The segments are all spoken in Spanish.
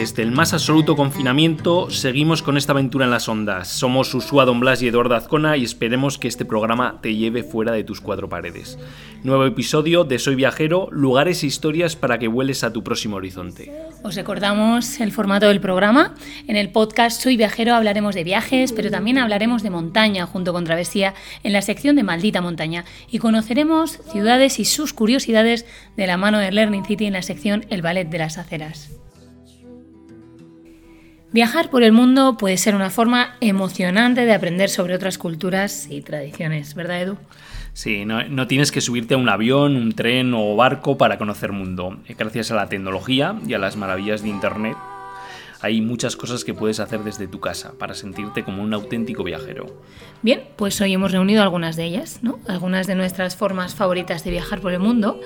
Desde el más absoluto confinamiento, seguimos con esta aventura en las ondas. Somos Usua Don Blas y Eduardo Azcona y esperemos que este programa te lleve fuera de tus cuatro paredes. Nuevo episodio de Soy Viajero, lugares e historias para que vueles a tu próximo horizonte. Os recordamos el formato del programa. En el podcast Soy Viajero hablaremos de viajes, pero también hablaremos de montaña junto con travesía en la sección de Maldita Montaña y conoceremos ciudades y sus curiosidades de la mano de Learning City en la sección El Ballet de las Aceras. Viajar por el mundo puede ser una forma emocionante de aprender sobre otras culturas y tradiciones, ¿verdad, Edu? Sí, no, tienes que subirte a un avión, un tren o barco para conocer mundo. Gracias a la tecnología y a las maravillas de Internet, hay muchas cosas que puedes hacer desde tu casa para sentirte como un auténtico viajero. Bien, pues hoy hemos reunido algunas de ellas, ¿no? Algunas de nuestras formas favoritas de viajar por el mundo.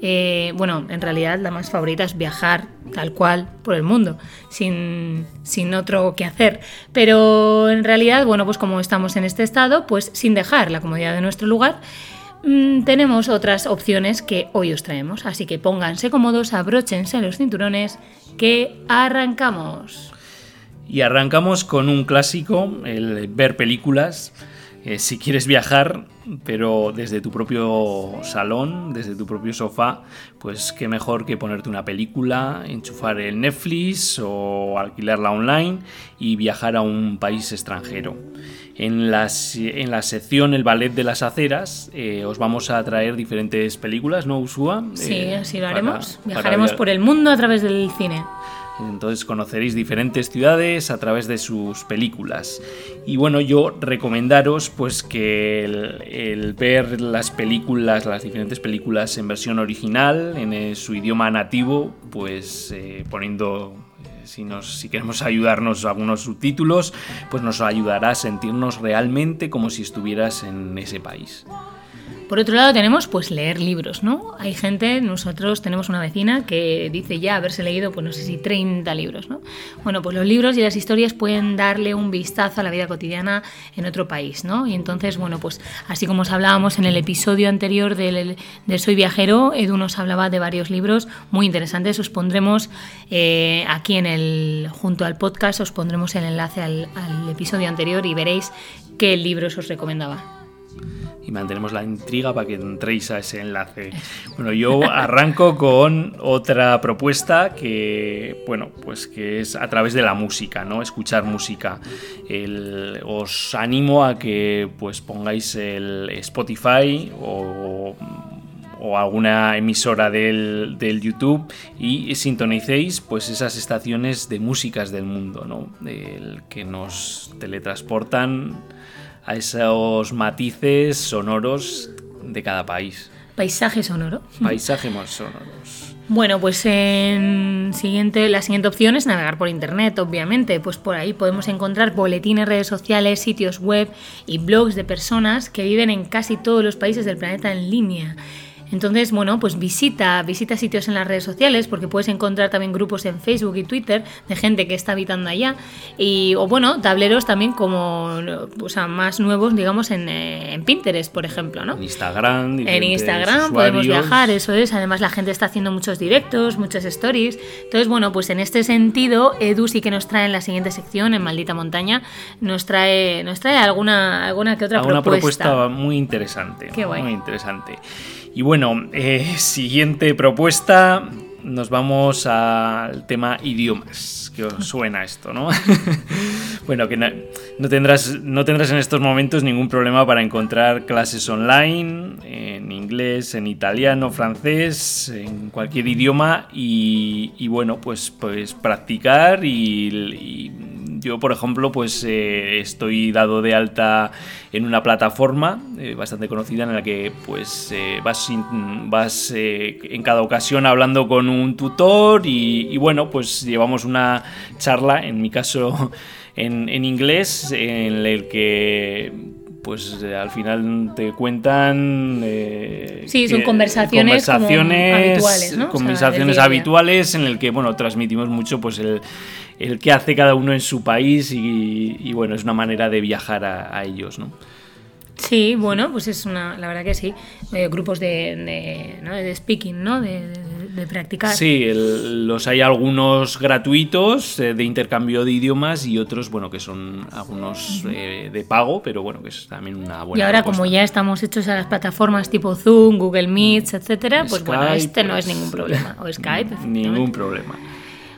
Eh, bueno, en realidad la más favorita es viajar tal cual por el mundo, sin, sin otro que hacer. Pero en realidad, bueno, pues como estamos en este estado, pues sin dejar la comodidad de nuestro lugar, Mm, tenemos otras opciones que hoy os traemos. Así que pónganse cómodos, abróchense los cinturones, que arrancamos. Y arrancamos con un clásico, el ver películas. Eh, si quieres viajar, pero desde tu propio salón, desde tu propio sofá, pues qué mejor que ponerte una película, enchufar el Netflix o alquilarla online y viajar a un país extranjero. En la, en la sección El Ballet de las Aceras eh, os vamos a traer diferentes películas, ¿no, Usua? Sí, eh, así lo haremos. Viajaremos por el mundo a través del cine. Entonces conoceréis diferentes ciudades a través de sus películas. Y bueno, yo recomendaros pues que el, ver las películas, las diferentes películas en versión original, en eh, su idioma nativo, pues eh, poniendo si, queremos ayudarnos a algunos subtítulos, pues nos ayudará a sentirnos realmente como si estuvieras en ese país. Por otro lado tenemos pues leer libros, ¿no? Hay gente, nosotros tenemos una vecina que dice ya haberse leído pues no sé si 30 libros, ¿no? Bueno, pues los libros y las historias pueden darle un vistazo a la vida cotidiana en otro país, ¿no? Y entonces, bueno, pues así como os hablábamos en el episodio anterior del, Soy Viajero, Edu nos hablaba de varios libros muy interesantes, os pondremos eh, aquí en el, junto al podcast, os pondremos el enlace al, al episodio anterior y veréis qué libros os recomendaba y mantenemos la intriga para que entréis a ese enlace. Bueno, yo arranco con otra propuesta que, bueno, pues que es a través de la música, ¿no? Escuchar música. os animo a que pues pongáis el Spotify o, alguna emisora del, del, YouTube y sintonicéis pues esas estaciones de músicas del mundo, ¿no? El que nos teletransportan a esos matices sonoros de cada país. Paisaje sonoro. Paisajes sonoros. Bueno, pues en siguiente, la siguiente opción es navegar por internet, obviamente. Pues por ahí podemos encontrar boletines, redes sociales, sitios web y blogs de personas que viven en casi todos los países del planeta en línea. Entonces, bueno, pues visita, visita sitios en las redes sociales porque puedes encontrar también grupos en Facebook y Twitter de gente que está habitando allá y o bueno, tableros también como o sea, más nuevos, digamos en, eh, Pinterest, por ejemplo, ¿no? En Instagram, en Instagram podemos viajar, eso es. Además la gente está haciendo muchos directos, muchas stories. Entonces, bueno, pues en este sentido, Edu sí que nos trae en la siguiente sección, en Maldita Montaña, nos trae, nos trae alguna, alguna que otra alguna propuesta. muy interesante. Qué guay. Muy interesante. Y bueno, eh, siguiente propuesta, nos vamos al tema idiomas. Que os suena esto, ¿no? bueno, que no, tendrás, no tendrás en estos momentos ningún problema para encontrar clases online en inglés, en italiano, francés, en cualquier idioma y, bueno, pues, pues practicar y yo, por ejemplo, pues eh, estoy dado de alta en una plataforma eh, bastante conocida en la que pues eh, vas, vas en cada ocasión hablando con un tutor y, bueno, pues llevamos una charla, en mi caso en, inglés, en el que pues al final te cuentan sí son conversaciones, habituales ¿no? conversaciones habituales en el que bueno transmitimos mucho pues el, el qué hace cada uno en su país y, bueno, es una manera de viajar a, ellos, ¿no? Sí, bueno, pues es una, la verdad que sí, eh, grupos de, de, speaking, ¿no? De, de practicar. Sí, los hay algunos gratuitos eh, de intercambio de idiomas y otros, bueno, que son algunos eh, de pago, pero bueno, que es también una buena. Y ahora, como ya estamos hechos a las plataformas tipo Zoom, Google Meets, etcétera, pues bueno, este no es pues, ningún problema. O Skype. Ningún problema.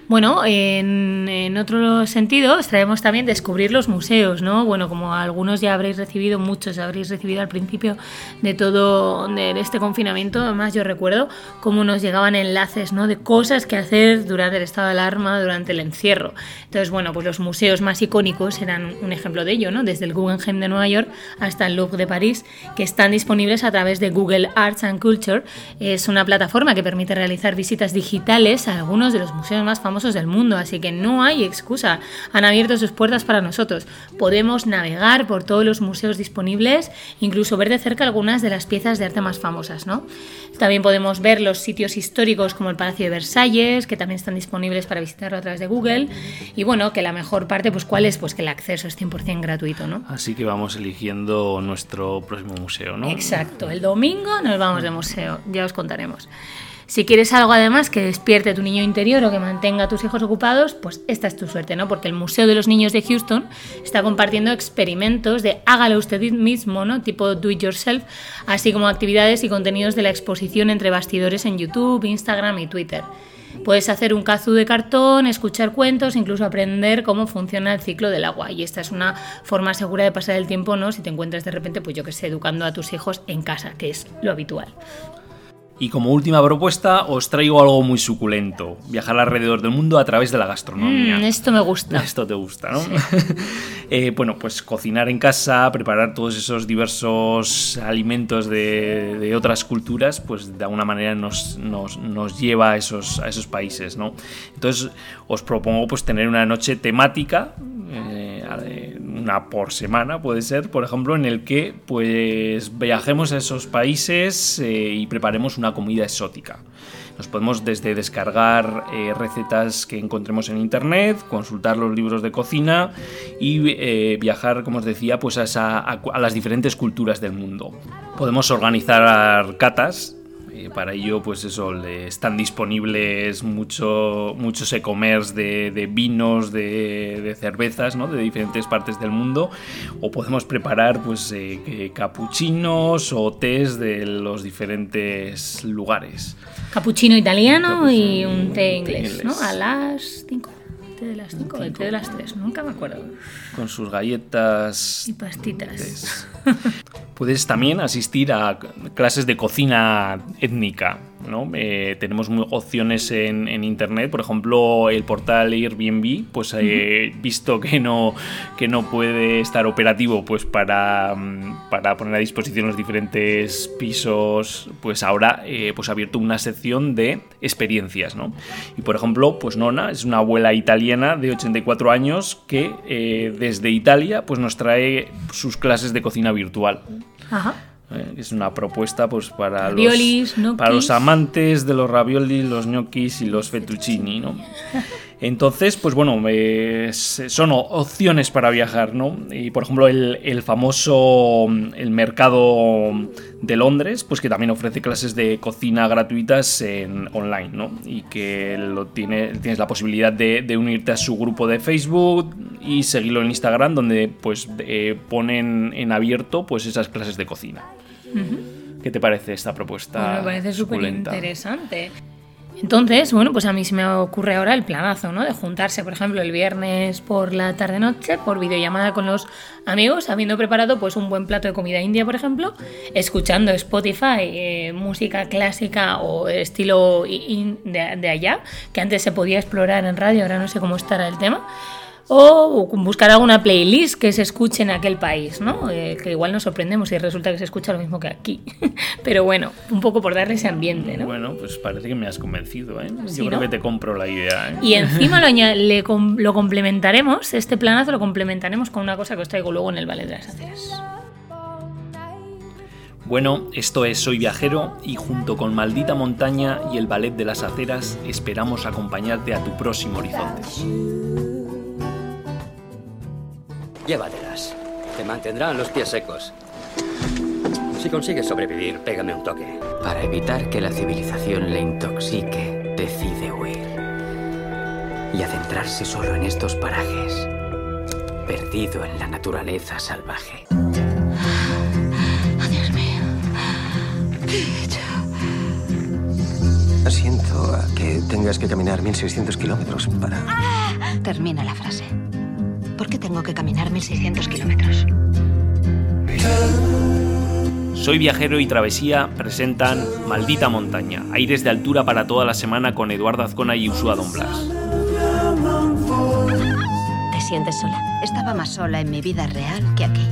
Bueno, en, otro sentido, traemos también descubrir los museos, ¿no? Bueno, como algunos ya habréis recibido, muchos habréis recibido al principio de todo este confinamiento, además yo recuerdo cómo nos llegaban enlaces, ¿no? De cosas que hacer durante el estado de alarma, durante el encierro. Entonces, bueno, pues los museos más icónicos eran un ejemplo de ello, ¿no? Desde el Guggenheim de Nueva York hasta el Louvre de París, que están disponibles a través de Google Arts and Culture. Es una plataforma que permite realizar visitas digitales a algunos de los museos más famosos del mundo, así que no hay excusa. Han abierto sus puertas para nosotros. Podemos navegar por todos los museos disponibles, incluso ver de cerca algunas de las piezas de arte más famosas, ¿no? También podemos ver los sitios históricos como el Palacio de Versalles, que también están disponibles para visitarlo a través de Google. Y bueno, que la mejor parte, pues ¿cuál es? Pues que el acceso es 100% gratuito, ¿no? Así que vamos eligiendo nuestro próximo museo, ¿no? Exacto. El domingo nos vamos de museo, ya os contaremos. Si quieres algo además que despierte tu niño interior o que mantenga a tus hijos ocupados, pues esta es tu suerte, ¿no? Porque el Museo de los Niños de Houston está compartiendo experimentos de hágalo usted mismo, ¿no? Tipo do it yourself, así como actividades y contenidos de la exposición entre bastidores en YouTube, Instagram y Twitter. Puedes hacer un kazoo de cartón, escuchar cuentos, incluso aprender cómo funciona el ciclo del agua. Y esta es una forma segura de pasar el tiempo, ¿no? Si te encuentras de repente, pues yo que sé, educando a tus hijos en casa, que es lo habitual. Y como última propuesta os traigo algo muy suculento, viajar alrededor del mundo a través de la gastronomía. Mm, esto me gusta. Esto te gusta, ¿no? Eh, bueno, pues cocinar en casa, preparar todos esos diversos alimentos de, otras culturas, pues de alguna manera nos, nos, lleva a esos, a esos países, ¿no? Entonces os propongo pues tener una noche temática. Eh, una por semana puede ser, por ejemplo, en el que pues viajemos a esos países eh, y preparemos una comida exótica. Nos podemos desde descargar eh, recetas que encontremos en internet, consultar los libros de cocina y eh, viajar, como os decía, pues a, a las diferentes culturas del mundo. Podemos organizar catas para ello, pues eso, están disponibles mucho, muchos e-commerce de, vinos, de, cervezas, ¿no? De diferentes partes del mundo. O podemos preparar, pues, eh, capuchinos o tés de los diferentes lugares. Capuchino italiano y un té inglés, ¿no? A las 5 de las 5 o de las 3, nunca me acuerdo. Con sus galletas. Y pastitas. Puedes también asistir a clases de cocina étnica. ¿No? Eh, tenemos opciones en, internet, por ejemplo, el portal Airbnb, pues he visto que no, que no puede estar operativo pues para, mm, para poner a disposición los diferentes pisos, pues ahora eh, pues ha abierto una sección de experiencias. ¿no? Y por ejemplo, pues Nona es una abuela italiana de 84 años que eh, desde Italia pues nos trae sus clases de cocina virtual. Ajá. Eh, es una propuesta pues para los, para los amantes de los raviolis, los gnocchis y los fettuccini, ¿no? Entonces, pues bueno, son opciones para viajar, ¿no? Y por ejemplo, el, famoso el mercado de Londres, pues que también ofrece clases de cocina gratuitas en online, ¿no? Y que lo tiene, tienes la posibilidad de, unirte a su grupo de Facebook y seguirlo en Instagram, donde pues eh, ponen en abierto pues esas clases de cocina. ¿Qué te parece esta propuesta? me parece súper interesante. Entonces, bueno, pues a mí se me ocurre ahora el planazo, ¿no? De juntarse, por ejemplo, el viernes por la tarde-noche, por videollamada con los amigos, habiendo preparado pues un buen plato de comida india, por ejemplo, escuchando Spotify, eh, música clásica o estilo de, de allá, que antes se podía explorar en radio, ahora no sé cómo estará el tema o buscar alguna playlist que se escuche en aquel país, ¿no? Eh, que igual nos sorprendemos y resulta que se escucha lo mismo que aquí. Pero bueno, un poco por darle ese ambiente, ¿no? Bueno, pues parece que me has convencido, ¿eh? Yo creo que te compro la idea, ¿eh? Y encima lo, lo complementaremos, este planazo lo complementaremos con una cosa que os traigo luego en el Ballet de las Aceras. Bueno, esto es Soy Viajero y junto con Maldita Montaña y el Ballet de las Aceras esperamos acompañarte a tu próximo horizonte. Llévatelas. Te mantendrán los pies secos. Si consigues sobrevivir, pégame un toque. Para evitar que la civilización le intoxique, decide huir. Y adentrarse solo en estos parajes, perdido en la naturaleza salvaje. Oh, Dios mío. ¿Qué he hecho? Siento a que tengas que caminar 1600 kilómetros para... Termina la frase. ¿Por qué tengo que caminar 1600 kilómetros? Soy Viajero y Travesía presentan Maldita Montaña, aires de altura para toda la semana con Eduardo Azcona y Usua Don Blas. ¿Te sientes sola? Estaba más sola en mi vida real que aquí.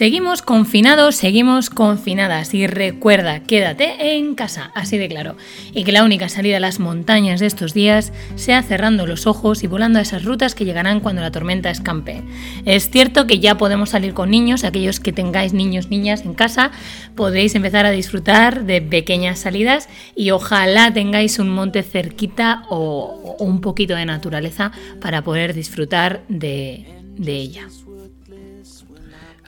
Seguimos confinados, seguimos confinadas y recuerda, quédate en casa, así de claro. Y que la única salida a las montañas de estos días sea cerrando los ojos y volando a esas rutas que llegarán cuando la tormenta escampe. Es cierto que ya podemos salir con niños, aquellos que tengáis niños, niñas en casa, podréis empezar a disfrutar de pequeñas salidas y ojalá tengáis un monte cerquita o, un poquito de naturaleza para poder disfrutar de ella.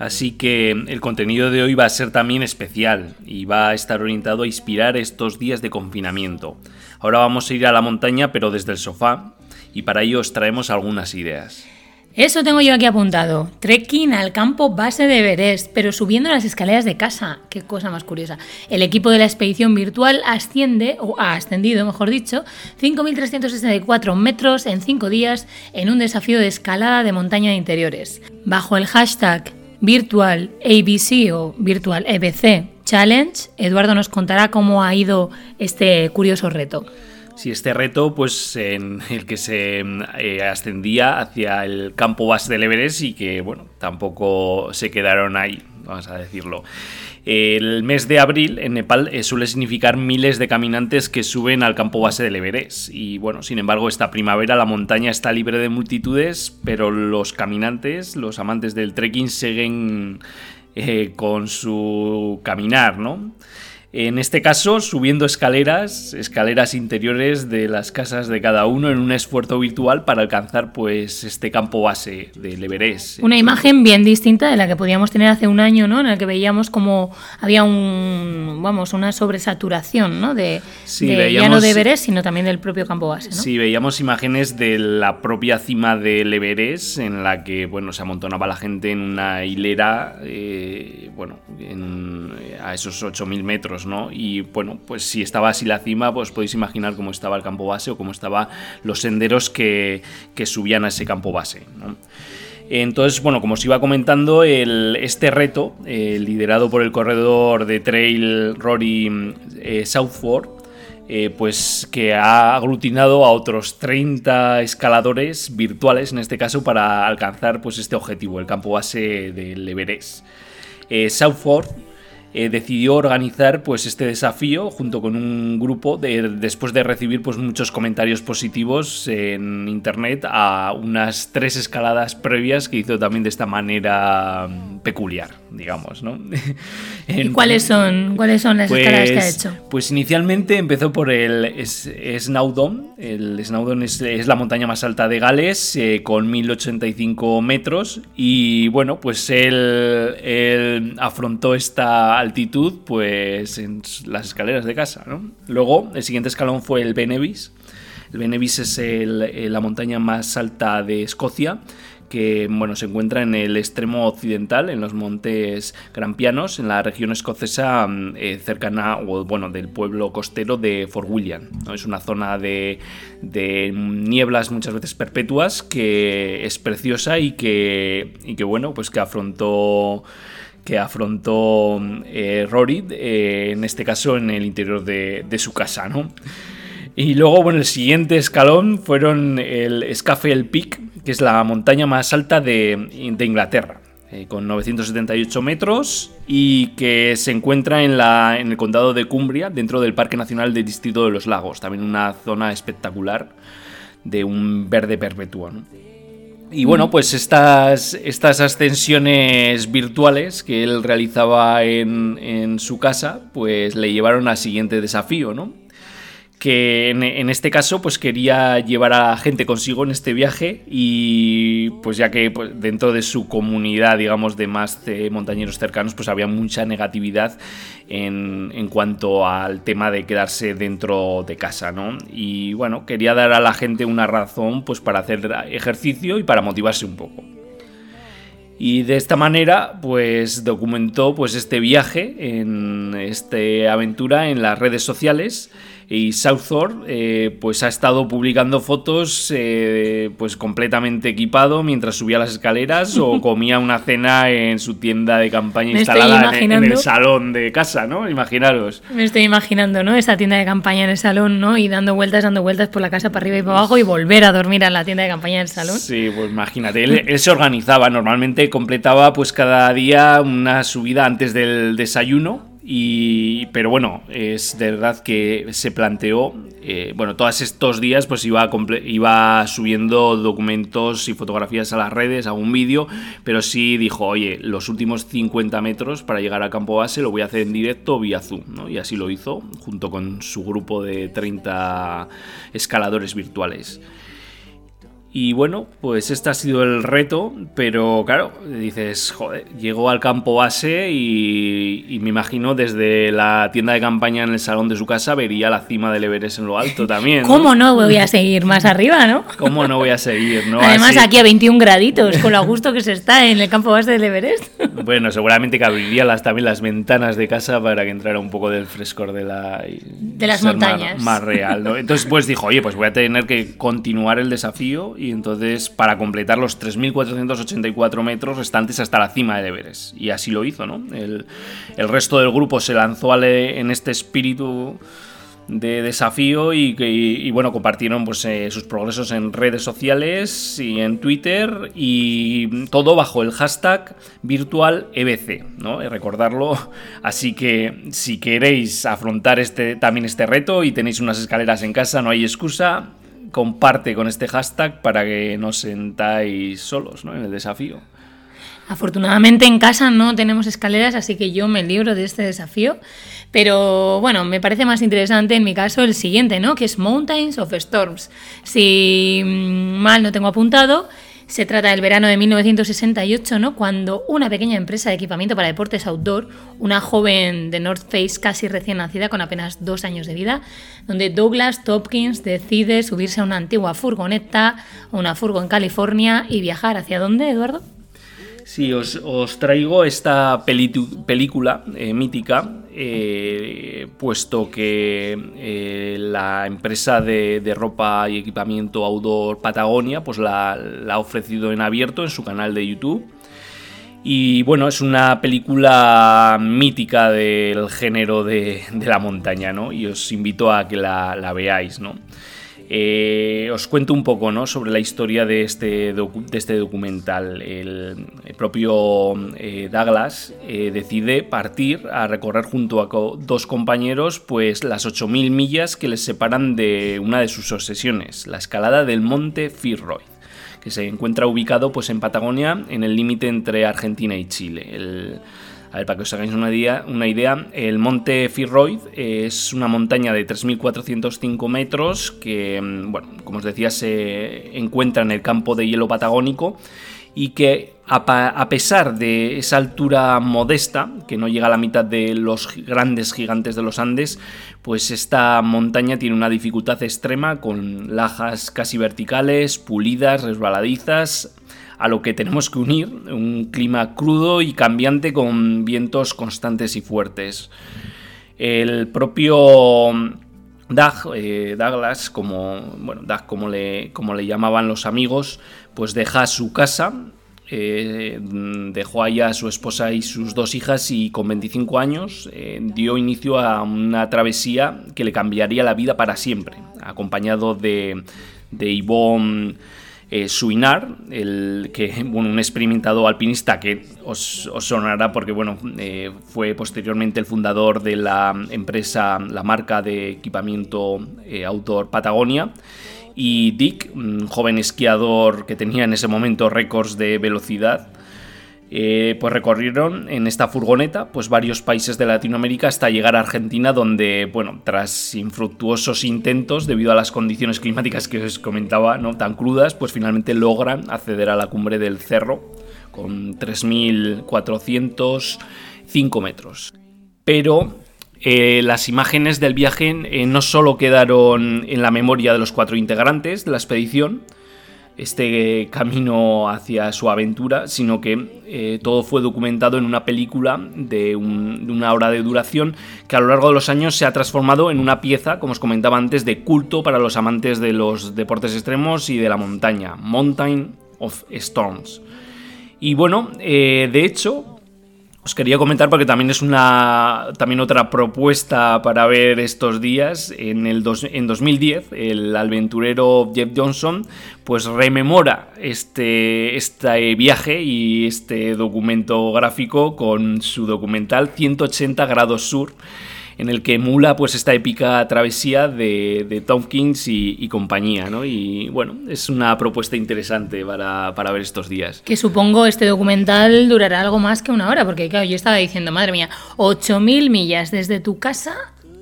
Así que el contenido de hoy va a ser también especial y va a estar orientado a inspirar estos días de confinamiento. Ahora vamos a ir a la montaña pero desde el sofá y para ello os traemos algunas ideas. Eso tengo yo aquí apuntado. Trekking al campo base de Everest, pero subiendo las escaleras de casa. Qué cosa más curiosa. El equipo de la expedición virtual asciende, o ha ascendido, mejor dicho, 5.364 metros en 5 días en un desafío de escalada de montaña de interiores. Bajo el hashtag Virtual ABC o Virtual EBC Challenge, Eduardo nos contará cómo ha ido este curioso reto. Sí, este reto, pues en el que se eh, ascendía hacia el campo base del Everest y que, bueno, tampoco se quedaron ahí, vamos a decirlo. El mes de abril en Nepal eh, suele significar miles de caminantes que suben al campo base del Everest. Y bueno, sin embargo, esta primavera la montaña está libre de multitudes, pero los caminantes, los amantes del trekking, siguen eh, con su caminar, ¿no? En este caso, subiendo escaleras, escaleras interiores de las casas de cada uno en un esfuerzo virtual para alcanzar pues este campo base del Everest. Una imagen bien distinta de la que podíamos tener hace un año, ¿no? En la que veíamos como había un, vamos, una sobresaturación, ¿no? De, Sí, de- ya veíamos- no de Everest, sino también del propio campo base, ¿no? Sí, veíamos imágenes de la propia cima del Everest en la que, bueno, se amontonaba la gente en una hilera, eh, bueno, en- a esos 8.000 metros, ¿no? Y, bueno, pues si estaba así la cima, pues podéis imaginar cómo estaba el campo base o cómo estaban los senderos que, que subían a ese campo base. Entonces, bueno, como os iba comentando, el- este reto, eh, liderado por el corredor de trail Rory eh, Southford, eh, pues que ha aglutinado a otros 30 escaladores virtuales, en este caso, para alcanzar pues, este objetivo, el campo base del Everest. Eh, Southford eh, decidió organizar pues, este desafío junto con un grupo de- después de recibir pues, muchos comentarios positivos en internet a unas tres escaladas previas que hizo también de esta manera mm, peculiar, digamos. ¿no? ¿Y En- cuáles son, cuáles son las escaladas que ha hecho? pues inicialmente empezó por el Snowdon. El Snowdon es, es la montaña más alta de Gales, eh, con 1085 metros. Y bueno, pues él, él afrontó esta altitud pues en las escaleras de casa. ¿no? Luego, el siguiente escalón fue el Benevis. El Benevis es eh, la montaña más alta de Escocia que bueno, se encuentra en el extremo occidental, en los montes Grampianos, en la región escocesa mm, eh, cercana, o bueno, del pueblo costero de Fort William. ¿no? Es una zona de, nieblas muchas veces perpetuas que es preciosa y y que bueno, pues que afrontó que afrontó eh, Rory, eh, en este caso en el interior de, su casa, ¿no? Y luego, bueno, el siguiente escalón fueron el Scafell Peak, que es la montaña más alta de, de Inglaterra, eh, con 978 metros y que se encuentra en, la, en el condado de Cumbria, dentro del Parque Nacional del Distrito de los Lagos, también una zona espectacular de un verde perpetuo. ¿no? Y bueno, pues estas, estas ascensiones virtuales que él realizaba en, en su casa, pues le llevaron al siguiente desafío, ¿no? Que en, este caso pues quería llevar a gente consigo en este viaje y pues ya que pues, dentro de su comunidad digamos de más montañeros cercanos pues había mucha negatividad en, en, cuanto al tema de quedarse dentro de casa ¿no? y bueno quería dar a la gente una razón pues para hacer ejercicio y para motivarse un poco y de esta manera, pues documentó pues este viaje en esta aventura en las redes sociales y Southor eh, pues ha estado publicando fotos eh, pues completamente equipado mientras subía las escaleras o comía una cena en su tienda de campaña instalada en, el salón de casa, ¿no? Imaginaros. Me estoy imaginando, ¿no? Esta tienda de campaña en el salón, ¿no? Y dando vueltas, dando vueltas por la casa para arriba y para abajo y volver a dormir en la tienda de campaña en el salón. Sí, pues imagínate, él, él se organizaba, normalmente completaba pues cada día una subida antes del desayuno y, pero bueno, es de verdad que se planteó, eh, bueno, todos estos días pues iba, iba subiendo documentos y fotografías a las redes, a un vídeo, pero sí dijo, oye, los últimos 50 metros para llegar a campo base lo voy a hacer en directo vía Zoom, ¿no? Y así lo hizo, junto con su grupo de 30 escaladores virtuales. Y bueno, pues este ha sido el reto, pero claro, dices, joder, llegó al campo base y, me imagino desde la tienda de campaña en el salón de su casa vería la cima del Everest en lo alto también. ¿Cómo no voy a seguir más arriba, no? ¿Cómo no voy a seguir, no? Además aquí a 21 graditos, con lo gusto que se está en el campo base del Everest. Bueno, seguramente que abriría las, también las ventanas de casa para que entrara un poco del frescor de la... De las montañas. Más, más real, ¿no? Entonces pues dijo, oye, pues voy a tener que continuar el desafío y entonces para completar los 3.484 metros restantes hasta la cima de Everest. Y así lo hizo, ¿no? El, el resto del grupo se lanzó en este espíritu de desafío y, bueno, compartieron pues, eh, sus progresos en redes sociales y en Twitter y todo bajo el hashtag virtual EBC, ¿no? Y recordarlo. Así que si queréis afrontar este, también este reto y tenéis unas escaleras en casa, no hay excusa, comparte con este hashtag para que no sentáis solos ¿no? en el desafío. Afortunadamente en casa no tenemos escaleras, así que yo me libro de este desafío. Pero bueno, me parece más interesante en mi caso el siguiente, ¿no? Que es Mountains of Storms. Si mm, mal no tengo apuntado, se trata del verano de 1968, ¿no? Cuando una pequeña empresa de equipamiento para deportes outdoor, una joven de North Face casi recién nacida con apenas dos años de vida, donde Douglas Topkins decide subirse a una antigua furgoneta, una furgo en California y viajar hacia dónde, Eduardo? Sí, os, traigo esta película eh, mítica, eh, puesto que eh, la empresa de, ropa y equipamiento outdoor Patagonia pues la, ha ofrecido en abierto en su canal de YouTube. Y bueno, es una película mítica del género de, la montaña, ¿no? Y os invito a que la, la veáis, ¿no? Eh, os cuento un poco ¿no? sobre la historia de este, este documental. El, propio eh, Douglas eh, decide partir a recorrer junto a dos compañeros pues, las 8.000 millas que les separan de una de sus obsesiones, la escalada del monte Fitzroy que se encuentra ubicado pues, en Patagonia, en el límite entre Argentina y Chile. A ver, para que os hagáis una idea, el monte Fitzroy es una montaña de 3.405 metros que, mm, como os decía, se encuentra en el campo de hielo patagónico y que a, pesar de esa altura modesta, que no llega a la mitad de los grandes gigantes de los Andes, pues esta montaña tiene una dificultad extrema con lajas casi verticales, pulidas, resbaladizas, a lo que tenemos que unir un clima crudo y cambiante con vientos constantes y fuertes. El propio Doug, eh, Douglas, como, bueno, Doug, como, le, como le llamaban los amigos, pues deja su casa, eh, dejó allá a su esposa y sus dos hijas y con 25 años eh, dio inicio a una travesía que le cambiaría la vida para siempre, acompañado de, de Yvonne eh, Suinar, el, que, bueno, un experimentado alpinista que os, sonará porque bueno, eh, fue posteriormente el fundador de la empresa, la marca de equipamiento eh, Patagonia. Y Dick, un joven esquiador que tenía en ese momento récords de velocidad. Eh, pues recorrieron en esta furgoneta pues varios países de Latinoamérica hasta llegar a Argentina donde, bueno, tras infructuosos intentos debido a las condiciones climáticas que os comentaba, ¿no? tan crudas, pues finalmente logran acceder a la cumbre del cerro con 3.405 metros. Pero eh, las imágenes del viaje eh, no solo quedaron en la memoria de los cuatro integrantes de la expedición, este camino hacia su aventura, sino que eh, todo fue documentado en una película de, una hora de duración que a lo largo de los años se ha transformado en una pieza, como os comentaba antes, de culto para los amantes de los deportes extremos y de la montaña, Mountain of Storms. Y bueno, eh, de hecho, os quería comentar porque también es una también otra propuesta para ver estos días. En el en 2010 el aventurero Jeff Johnson pues rememora este, este viaje y este documento gráfico con su documental 180 grados sur en el que emula pues esta épica travesía de, de Tompkins y, compañía, ¿no? Y bueno, es una propuesta interesante para, para, ver estos días. Que supongo este documental durará algo más que una hora, porque claro, yo estaba diciendo, madre mía, 8.000 millas desde tu casa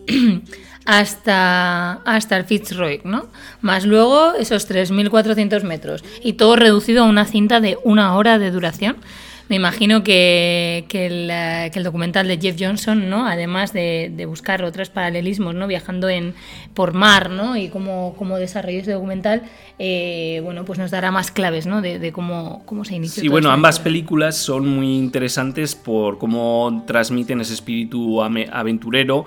hasta, hasta el Fitzroy, ¿no? Más luego esos 3.400 metros y todo reducido a una cinta de una hora de duración. Me imagino que, el, documental de Jeff Johnson, ¿no? además de, buscar otros paralelismos, ¿no? viajando en, por mar ¿no? y cómo, cómo desarrolló ese documental, eh, bueno, pues nos dará más claves ¿no? de, cómo, cómo se inició. Sí, bueno, ambas películas son muy interesantes por cómo transmiten ese espíritu aventurero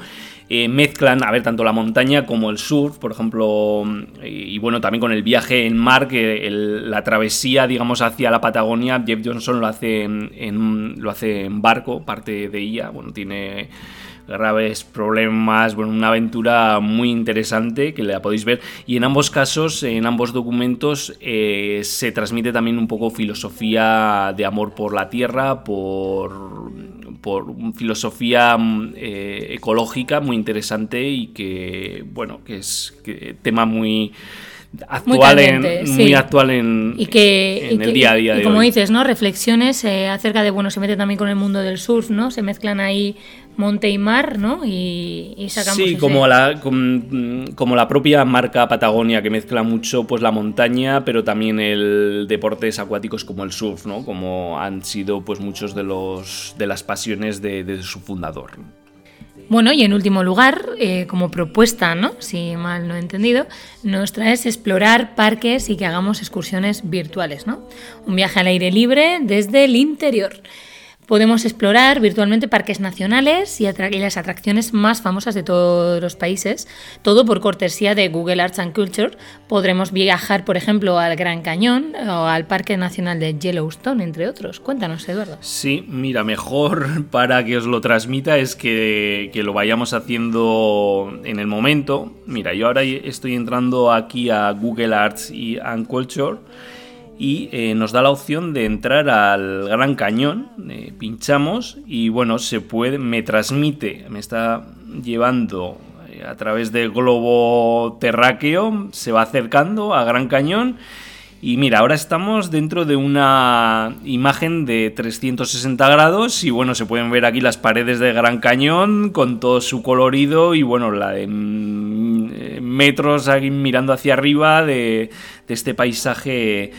eh, mezclan, a ver, tanto la montaña como el surf, por ejemplo, y, bueno, también con el viaje en mar, que la travesía, digamos, hacia la Patagonia, Jeff Johnson lo hace en, lo hace en barco, parte de ella, bueno, tiene graves problemas, bueno, una aventura muy interesante que la podéis ver y en ambos casos, en ambos documentos eh, se transmite también un poco filosofía de amor por la tierra, por por filosofía mm, eh, ecológica muy interesante y que, bueno, que es tema muy actual en, muy actual en, y que, el día a día. Y como dices, ¿no? Reflexiones eh, acerca de, bueno, se mete también con el mundo del surf, ¿no? Se mezclan ahí monte y mar, ¿no? Y, y sacamos Sí, como, la, como, la propia marca Patagonia, que mezcla mucho pues la montaña, pero también el deportes acuáticos como el surf, ¿no? Como han sido pues muchos de los de las pasiones de, de su fundador. Bueno, y en último lugar, eh, como propuesta, ¿no? si mal no he entendido, nos traes explorar parques y que hagamos excursiones virtuales, ¿no? Un viaje al aire libre desde el interior. Podemos explorar virtualmente parques nacionales y, las atracciones más famosas de todos los países, todo por cortesía de Google Arts and Culture. Podremos viajar, por ejemplo, al Gran Cañón o al Parque Nacional de Yellowstone, entre otros. Cuéntanos, Eduardo. Sí, mira, mejor para que os lo transmita es que, que lo vayamos haciendo en el momento. Mira, yo ahora estoy entrando aquí a Google Arts y and Culture y eh, nos da la opción de entrar al Gran Cañón, eh, pinchamos y bueno, se puede, me transmite, me está llevando eh, a través del globo terráqueo, se va acercando a Gran Cañón y mira, ahora estamos dentro de una imagen de 360 grados y bueno, se pueden ver aquí las paredes del Gran Cañón con todo su colorido y bueno, la de mm, metros aquí mirando hacia arriba de, de este paisaje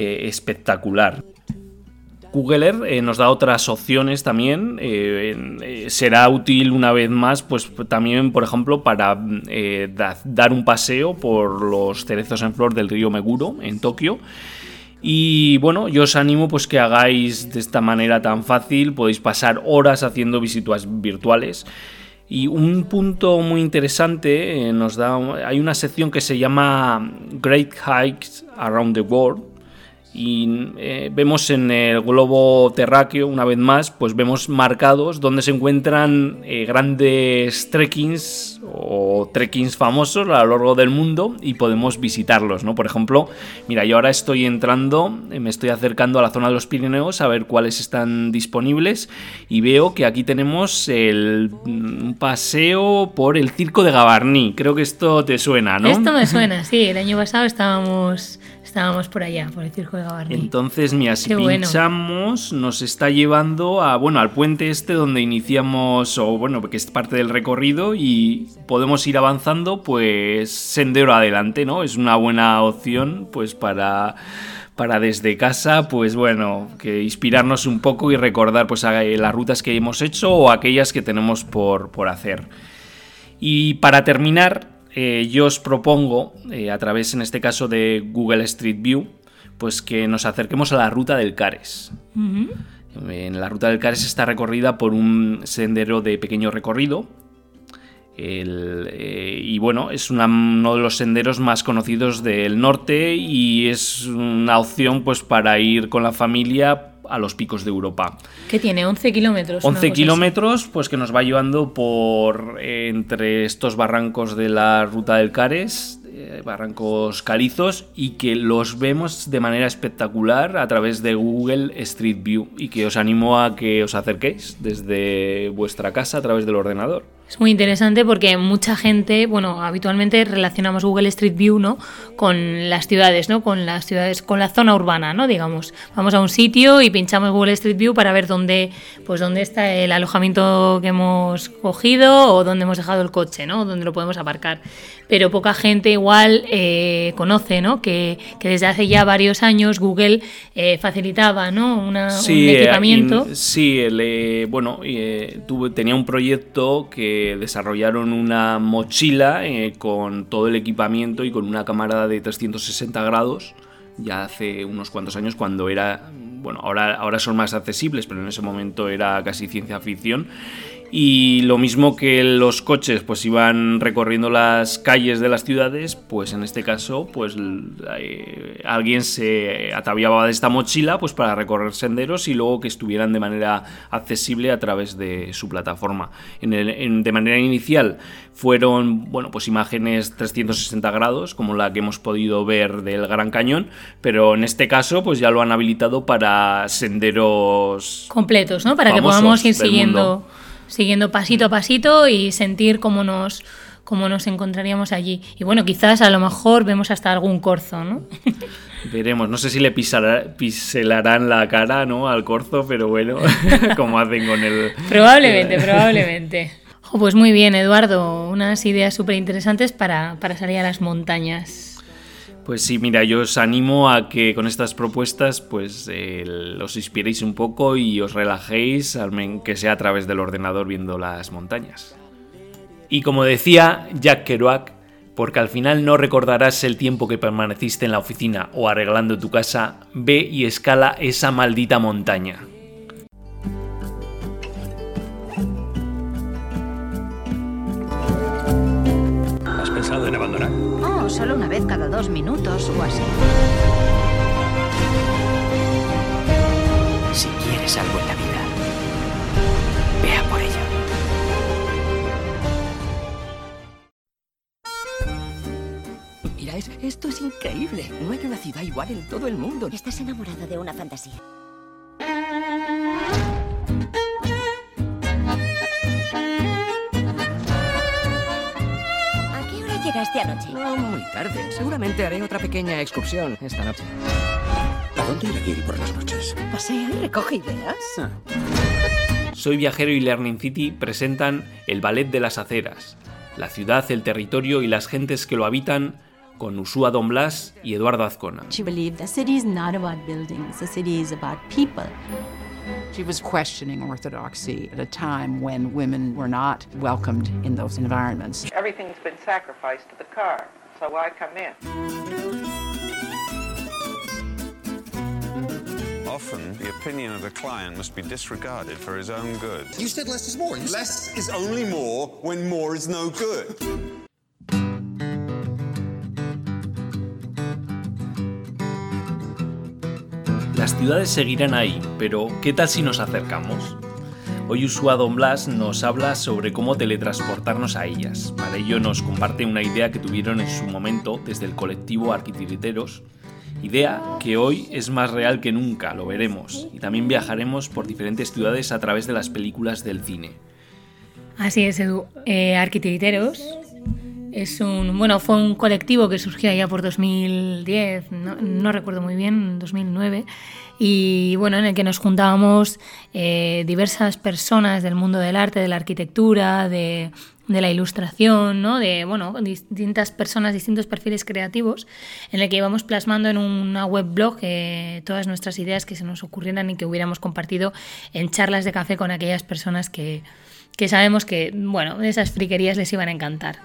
eh, espectacular. Google Earth eh, nos da otras opciones también. Eh, será útil una vez más, pues también, por ejemplo, para dar un paseo por los cerezos en flor del río Meguro en Tokio. Y bueno, yo os animo pues que hagáis de esta manera tan fácil. Podéis pasar horas haciendo visitas virtuales. Y un punto muy interesante nos da. Hay una sección que se llama Great Hikes Around the World y eh, vemos en el globo terráqueo, una vez más, pues vemos marcados donde se encuentran eh, grandes trekkings o trekkings famosos a lo largo del mundo y podemos visitarlos, ¿no? Por ejemplo, mira, yo ahora estoy entrando, eh, me estoy acercando a la zona de los Pirineos a ver cuáles están disponibles y veo que aquí tenemos el un paseo por el circo de Gavarní. Creo que esto te suena, ¿no? Esto me suena, sí. El año pasado estábamos Estábamos por allá, por el circo de Gavarni. Entonces, mira, si pinchamos, nos está llevando a, bueno, al puente este donde iniciamos, o bueno, que es parte del recorrido y podemos ir avanzando, pues sendero adelante, ¿no? Es una buena opción, pues para para desde casa, pues bueno, que inspirarnos un poco y recordar pues las rutas que hemos hecho o aquellas que tenemos por, por hacer. Y para terminar, eh, yo os propongo, eh, a través en este caso de Google Street View, pues que nos acerquemos a la ruta del Cares. En la ruta del Cares está recorrida por un sendero de pequeño recorrido, eh, y bueno, es uno de los senderos más conocidos del norte y es una opción pues para ir con la familia a los picos de Europa. ¿Qué tiene? 11 kilómetros. 11 kilómetros, pues que nos va llevando por entre estos barrancos de la ruta del Cares, eh, barrancos calizos, y que los vemos de manera espectacular a través de Google Street View y que os animo a que os acerquéis desde vuestra casa a través del ordenador. Es muy interesante porque mucha gente, bueno, habitualmente relacionamos Google Street View, ¿no? Con las ciudades, ¿no? Con las ciudades, con la zona urbana, ¿no? Digamos, vamos a un sitio y pinchamos Google Street View para ver dónde, pues dónde está el alojamiento que hemos cogido o dónde hemos dejado el coche, ¿no? Dónde lo podemos aparcar. Pero poca gente igual eh, conoce, ¿no? Que, desde hace ya varios años Google eh, facilitaba, ¿no? Una, un eh, equipamiento. sí, el, bueno, tuve, tenía un proyecto que desarrollaron una mochila con todo el equipamiento y con una cámara de 360 grados ya hace unos cuantos años cuando era, bueno, ahora, ahora son más accesibles, pero en ese momento era casi ciencia ficción y lo mismo que los coches pues iban recorriendo las calles de las ciudades, pues en este caso pues eh, alguien se ataviaba de esta mochila pues para recorrer senderos y luego que estuvieran de manera accesible a través de su plataforma. En de manera inicial fueron bueno pues imágenes 360 grados como la que hemos podido ver del Gran Cañón, pero en este caso pues ya lo han habilitado para senderos completos, ¿no? Para que podamos ir siguiendo siguiendo pasito a pasito y sentir cómo nos, cómo nos encontraríamos allí. Y bueno, quizás a lo mejor vemos hasta algún corzo, ¿no? Veremos, no sé si le piselarán la cara ¿no? al corzo, pero bueno, como hacen con el... Probablemente, probablemente. pues muy bien, Eduardo, unas ideas súper interesantes para, para salir a las montañas. Pues sí, mira, yo os animo a que con estas propuestas pues eh, os inspiréis un poco y os relajéis, que sea a través del ordenador viendo las montañas. Y como decía Jack Kerouac, porque al final no recordarás el tiempo que permaneciste en la oficina o arreglando tu casa, ve y escala esa maldita montaña. Solo una vez cada dos minutos o así. Si quieres algo en la vida, vea por ello. Mira, esto es increíble. No hay una ciudad igual en todo el mundo. Estás enamorado de una fantasía. Llegaste anoche? No, muy tarde. Seguramente haré otra pequeña excursión esta noche. ¿A dónde irá Gil por las noches? Pasea y recoge ideas. Ah. Soy Viajero y Learning City presentan el Ballet de las Aceras, la ciudad, el territorio y las gentes que lo habitan con Usua Don Blas y Eduardo Azcona. She believed the city is not about buildings, the city is about people. She was questioning orthodoxy at a time when women were not welcomed in those environments. Everything's been sacrificed to the car, so why come in? Often, the opinion of the client must be disregarded for his own good. You said less is more. Less is only more when more is no good. Las ciudades seguirán ahí, pero ¿qué tal si nos acercamos? Hoy Usua Don Blas nos habla sobre cómo teletransportarnos a ellas. Para ello nos comparte una idea que tuvieron en su momento desde el colectivo Arquitiriteros, idea que hoy es más real que nunca, lo veremos, y también viajaremos por diferentes ciudades a través de las películas del cine. Así es, Edu. Eh, Arquitiriteros Es un, bueno, fue un colectivo que surgió allá por 2010, no, no recuerdo muy bien, 2009, y bueno, en el que nos juntábamos eh, diversas personas del mundo del arte, de la arquitectura, de, de la ilustración, ¿no? de bueno, distintas personas, distintos perfiles creativos, en el que íbamos plasmando en una web blog eh, todas nuestras ideas que se nos ocurrieran y que hubiéramos compartido en charlas de café con aquellas personas que, que sabemos que bueno, esas friquerías les iban a encantar.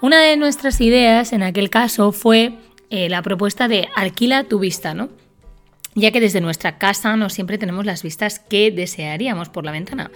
Una de nuestras ideas en aquel caso fue eh, la propuesta de alquila tu vista, ¿no? ya que desde nuestra casa no siempre tenemos las vistas que desearíamos por la ventana.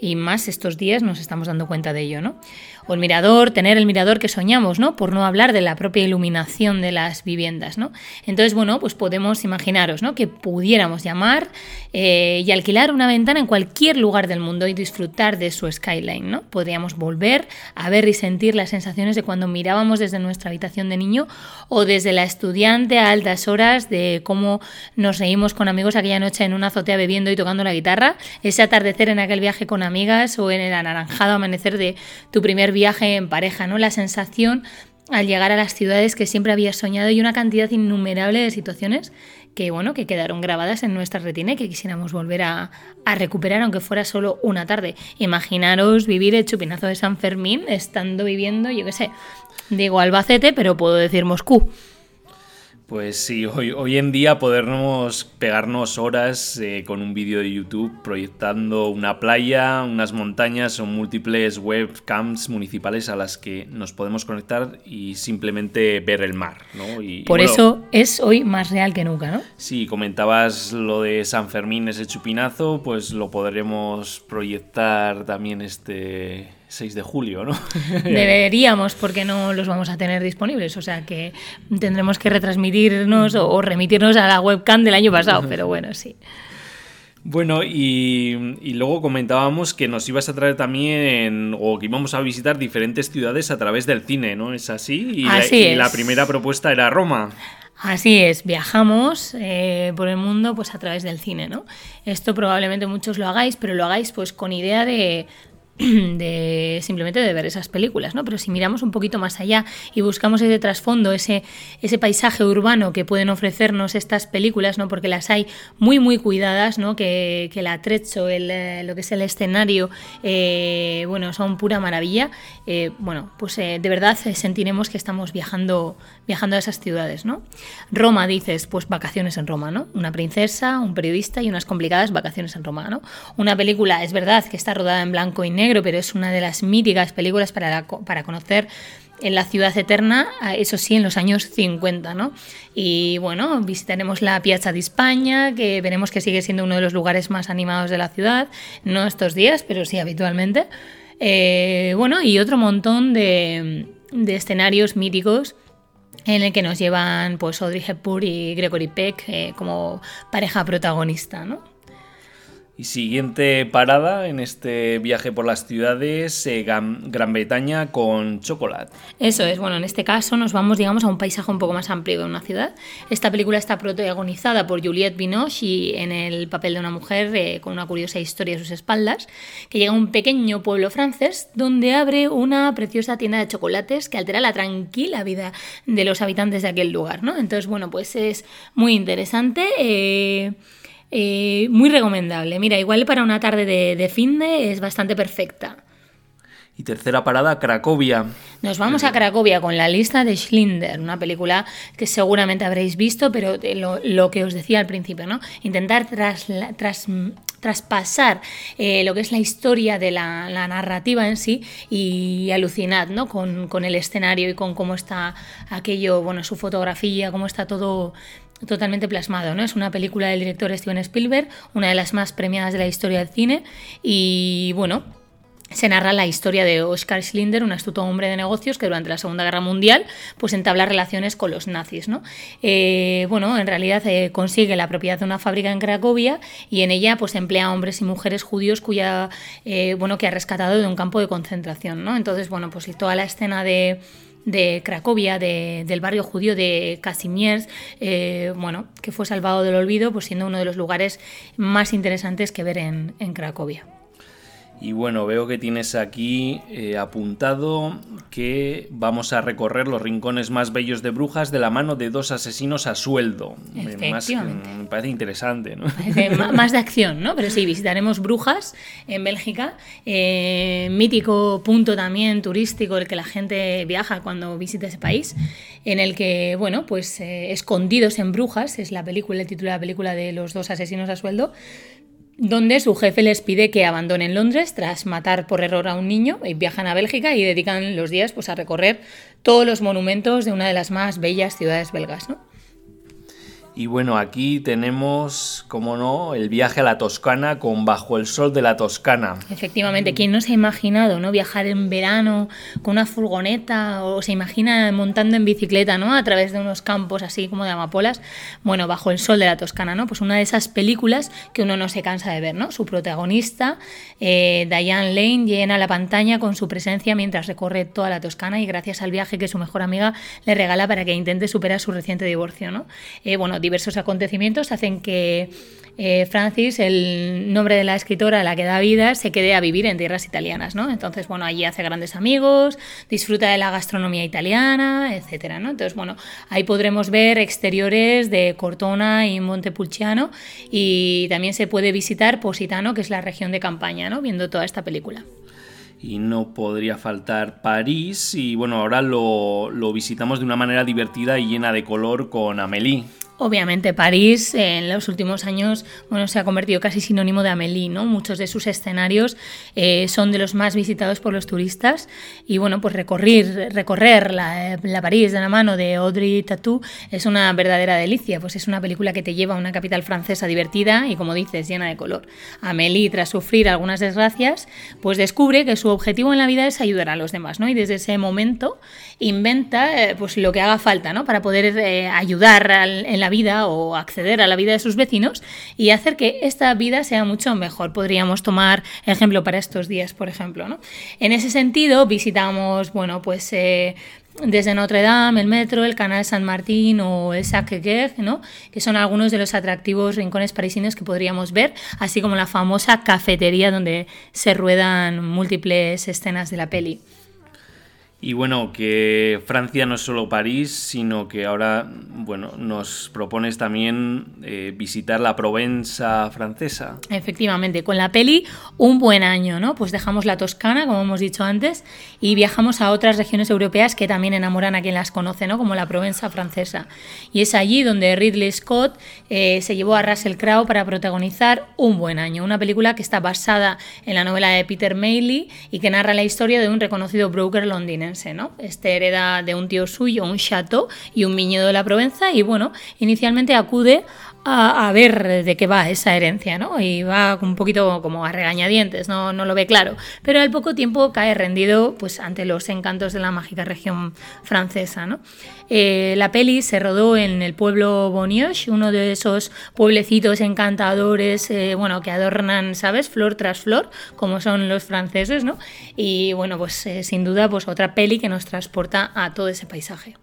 Y más estos días nos estamos dando cuenta de ello, ¿no? O el mirador, tener el mirador que soñamos, ¿no? Por no hablar de la propia iluminación de las viviendas, ¿no? Entonces, bueno, pues podemos imaginaros, ¿no? Que pudiéramos llamar eh, y alquilar una ventana en cualquier lugar del mundo y disfrutar de su skyline, ¿no? Podríamos volver a ver y sentir las sensaciones de cuando mirábamos desde nuestra habitación de niño o desde la estudiante a altas horas de cómo nos reímos con amigos aquella noche en una azotea bebiendo y tocando la guitarra, ese atardecer en aquel viaje con amigas o en el anaranjado amanecer de tu primer viaje en pareja, ¿no? La sensación al llegar a las ciudades que siempre habías soñado y una cantidad innumerable de situaciones que, bueno, que quedaron grabadas en nuestra retina y que quisiéramos volver a, a recuperar, aunque fuera solo una tarde. Imaginaros vivir el chupinazo de San Fermín estando viviendo, yo qué sé, digo Albacete, pero puedo decir Moscú. Pues sí, hoy, hoy en día podernos pegarnos horas eh, con un vídeo de YouTube proyectando una playa, unas montañas o múltiples webcams municipales a las que nos podemos conectar y simplemente ver el mar. ¿no? Y, Por eso es hoy más real que nunca, ¿no? Sí, comentabas lo de San Fermín, ese chupinazo, pues lo podremos proyectar también este 6 de julio, ¿no? Deberíamos, porque no los vamos a tener disponibles, o sea que tendremos que retransmitirnos o, remitirnos a la webcam del año pasado, pero bueno, sí. Bueno, y, luego comentábamos que nos ibas a traer también, o que íbamos a visitar diferentes ciudades a través del cine, ¿no? ¿Es así? Y, así la, y la primera propuesta era Roma. Así es, viajamos eh, por el mundo pues a través del cine, ¿no? Esto probablemente muchos lo hagáis, pero lo hagáis pues con idea de, de simplemente de ver esas películas, ¿no? Pero si miramos un poquito más allá y buscamos ese trasfondo, ese, ese paisaje urbano que pueden ofrecernos estas películas, ¿no? Porque las hay muy, muy cuidadas, ¿no? Que, que el atrecho, el, eh, lo que es el escenario, eh, bueno, son pura maravilla. Eh, bueno, pues de verdad sentiremos que estamos viajando, viajando a esas ciudades, ¿no? Roma, dices, pues vacaciones en Roma, ¿no? Una princesa, un periodista y unas complicadas vacaciones en Roma, ¿no? Una película, es verdad que está rodada en blanco y negro, pero es una de las míticas películas para, para conocer en la ciudad eterna, eso sí, en los años 50, ¿no? Y bueno, visitaremos la Piazza de España, que veremos que sigue siendo uno de los lugares más animados de la ciudad, no estos días, pero sí habitualmente. Eh, bueno, y otro montón de, de, escenarios míticos en el que nos llevan pues Audrey Hepburn y Gregory Peck eh, como pareja protagonista, ¿no? Y siguiente parada en este viaje por las ciudades, eh, Gran, Bretaña con chocolate. Eso es, bueno, en este caso nos vamos, digamos, a un paisaje un poco más amplio de una ciudad. Esta película está protagonizada por Juliette Binoche y en el papel de una mujer eh, con una curiosa historia a sus espaldas, que llega a un pequeño pueblo francés donde abre una preciosa tienda de chocolates que altera la tranquila vida de los habitantes de aquel lugar, ¿no? Entonces, bueno, pues es muy interesante. Eh, eh, muy recomendable. Mira, igual para una tarde de, de fin de es bastante perfecta. Y tercera parada, Cracovia. Nos vamos a Cracovia con la lista de Schlinder, una película que seguramente habréis visto, pero lo, que os decía al principio, ¿no? Intentar tras, tras, traspasar eh, lo que es la historia de la, narrativa en sí y alucinad, ¿no? Con, con, el escenario y con cómo está aquello, bueno, su fotografía, cómo está todo totalmente plasmado, ¿no? Es una película del director Steven Spielberg, una de las más premiadas de la historia del cine y bueno, se narra la historia de Oscar Schlinder, un astuto hombre de negocios que durante la Segunda Guerra Mundial pues entabla relaciones con los nazis. ¿no? Eh, bueno, en realidad eh, consigue la propiedad de una fábrica en Cracovia y en ella pues emplea a hombres y mujeres judíos cuya, eh, bueno, que ha rescatado de un campo de concentración. ¿no? Entonces, bueno, pues toda la escena de de Cracovia, del barrio judío de Casimiers, eh, bueno, que fue salvado del olvido, pues siendo uno de los lugares más interesantes que ver en, Cracovia. Y bueno, veo que tienes aquí eh, apuntado que vamos a recorrer los rincones más bellos de Brujas de la mano de dos asesinos a sueldo. Más, me parece interesante, ¿no? más de acción, ¿no? Pero sí, visitaremos Brujas en Bélgica, eh, mítico punto también turístico el que la gente viaja cuando visita ese país, en el que, bueno, pues eh, Escondidos en Brujas, es la película, el título de la película de los dos asesinos a sueldo, donde su jefe les pide que abandonen Londres tras matar por error a un niño y viajan a Bélgica y dedican los días pues, a recorrer todos los monumentos de una de las más bellas ciudades belgas. ¿no? Y bueno, aquí tenemos, como no, el viaje a la Toscana con Bajo el Sol de la Toscana. Efectivamente, ¿quién no se ha imaginado no viajar en verano con una furgoneta o se imagina montando en bicicleta ¿no? a través de unos campos así como de amapolas? Bueno, Bajo el Sol de la Toscana, ¿no? Pues una de esas películas que uno no se cansa de ver, ¿no? Su protagonista, eh, Diane Lane, llena la pantalla con su presencia mientras recorre toda la Toscana y gracias al viaje que su mejor amiga le regala para que intente superar su reciente divorcio, ¿no? Eh, bueno, diversos acontecimientos hacen que eh, Francis, el nombre de la escritora a la que da vida, se quede a vivir en tierras italianas, ¿no? Entonces, bueno, allí hace grandes amigos, disfruta de la gastronomía italiana, etcétera. Entonces, bueno, ahí podremos ver exteriores de Cortona y Montepulciano y también se puede visitar Positano, que es la región de campaña, ¿no? Viendo toda esta película y no podría faltar París y bueno, ahora lo, lo, visitamos de una manera divertida y llena de color con Amélie. Obviamente París en los últimos años bueno, se ha convertido casi sinónimo de Amélie, ¿no? Muchos de sus escenarios eh, son de los más visitados por los turistas y bueno, pues recorrer, recorrer la, la, París de la mano de Audrey Tatou es una verdadera delicia, pues es una película que te lleva a una capital francesa divertida y como dices, llena de color. Amélie, tras sufrir algunas desgracias, pues descubre que su objetivo en la vida es ayudar a los demás, ¿no? Y desde ese momento inventa eh, pues lo que haga falta, ¿no? Para poder eh, ayudar en la vida o acceder a la vida de sus vecinos y hacer que esta vida sea mucho mejor. Podríamos tomar ejemplo para estos días, por ejemplo. ¿no? En ese sentido, visitamos, bueno, pues... Eh, desde Notre Dame, el metro, el canal San Martín o el Sacré-Cœur, ¿no? que son algunos de los atractivos rincones parisinos que podríamos ver, así como la famosa cafetería donde se ruedan múltiples escenas de la peli. Y bueno, que Francia no es solo París, sino que ahora bueno, nos propones también eh, visitar la Provenza francesa. Efectivamente, con la peli Un buen año, ¿no? Pues dejamos la Toscana, como hemos dicho antes, y viajamos a otras regiones europeas que también enamoran a quien las conoce, ¿no? Como la Provenza francesa. Y es allí donde Ridley Scott eh, se llevó a Russell Crowe para protagonizar Un buen año, una película que está basada en la novela de Peter Mailey y que narra la historia de un reconocido broker londinense este hereda de un tío suyo un chateau y un viñedo de la Provenza y bueno, inicialmente acude a, ver de qué va esa herencia, ¿no? Y va un poquito como a regañadientes, no, no lo ve claro. Pero al poco tiempo cae rendido pues, ante los encantos de la mágica región francesa, ¿no? Eh, la peli se rodó en el pueblo Bonioche, uno de esos pueblecitos encantadores, eh, bueno, que adornan, ¿sabes? Flor tras flor, como son los franceses, ¿no? Y bueno, pues eh, sin duda, pues otra peli que nos transporta a todo ese paisaje.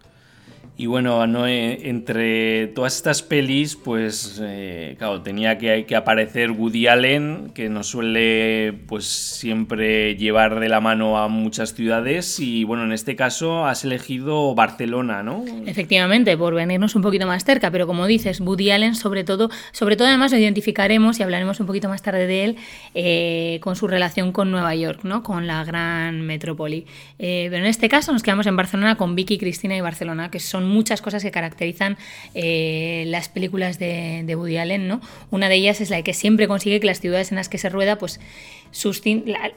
Y bueno, no, entre todas estas pelis, pues eh, claro, tenía que, que, aparecer Woody Allen, que nos suele pues siempre llevar de la mano a muchas ciudades. Y bueno, en este caso has elegido Barcelona, ¿no? Efectivamente, por venirnos un poquito más cerca, pero como dices, Woody Allen sobre todo, sobre todo además lo identificaremos y hablaremos un poquito más tarde de él eh, con su relación con Nueva York, ¿no? Con la gran metrópoli. Eh, pero en este caso nos quedamos en Barcelona con Vicky, Cristina y Barcelona, que son muchas cosas que caracterizan eh, las películas de, de, Woody Allen, ¿no? Una de ellas es la que siempre consigue que las ciudades en las que se rueda, pues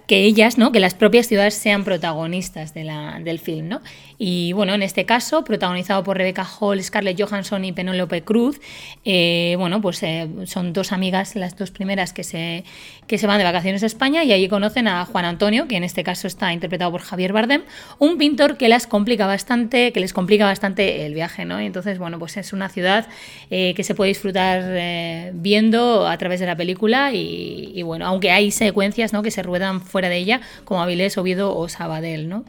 que ellas, ¿no? que las propias ciudades sean protagonistas de la, del film. ¿no? Y bueno, en este caso, protagonizado por Rebecca Hall, Scarlett Johansson y Penélope Cruz, eh, bueno, pues eh, son dos amigas, las dos primeras que se, que se van de vacaciones a España y allí conocen a Juan Antonio, que en este caso está interpretado por Javier Bardem, un pintor que las complica bastante, que les complica bastante el viaje, ¿no? Y entonces, bueno, pues es una ciudad eh, que se puede disfrutar viendo a través de la película y, y bueno, aunque hay secuencias que se ruedan fuera de ella, como Avilés, Oviedo o Sabadell. ¿no?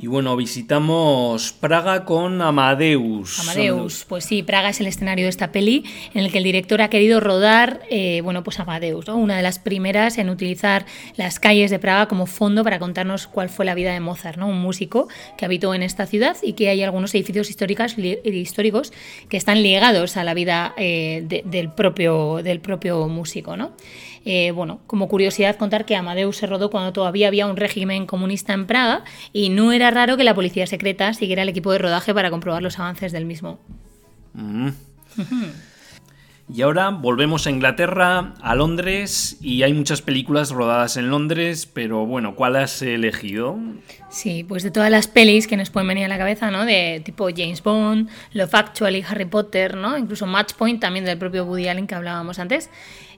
Y bueno, visitamos Praga con Amadeus. Amadeus, pues sí, Praga es el escenario de esta peli en el que el director ha querido rodar, eh, bueno, pues Amadeus, ¿no? una de las primeras en utilizar las calles de Praga como fondo para contarnos cuál fue la vida de Mozart, ¿no? un músico que habitó en esta ciudad y que hay algunos edificios históricos, históricos que están ligados a la vida eh, del, propio, del propio músico. ¿no? Eh, bueno, como curiosidad contar que Amadeus se rodó cuando todavía había un régimen comunista en Praga y no era raro que la policía secreta siguiera el equipo de rodaje para comprobar los avances del mismo. Mm. Y ahora volvemos a Inglaterra, a Londres, y hay muchas películas rodadas en Londres, pero bueno, ¿cuál has elegido? Sí, pues de todas las pelis que nos pueden venir a la cabeza, ¿no? De tipo James Bond, Love Actually, Harry Potter, ¿no? Incluso Match Point también del propio Woody Allen que hablábamos antes.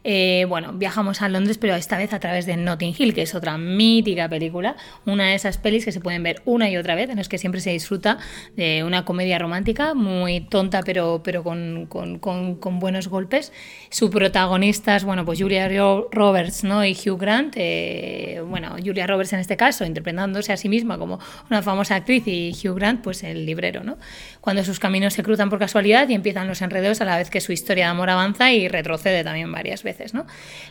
Eh, bueno, viajamos a Londres, pero esta vez a través de Notting Hill, que es otra mítica película, una de esas pelis que se pueden ver una y otra vez, en las que siempre se disfruta de una comedia romántica muy tonta, pero, pero con, con, con, buenos golpes. Sus protagonistas, bueno, pues Julia Roberts ¿no? y Hugh Grant, eh, bueno, Julia Roberts en este caso, interpretándose a sí misma como una famosa actriz y Hugh Grant, pues el librero, ¿no? Cuando sus caminos se cruzan por casualidad y empiezan los enredos a la vez que su historia de amor avanza y retrocede también varias veces.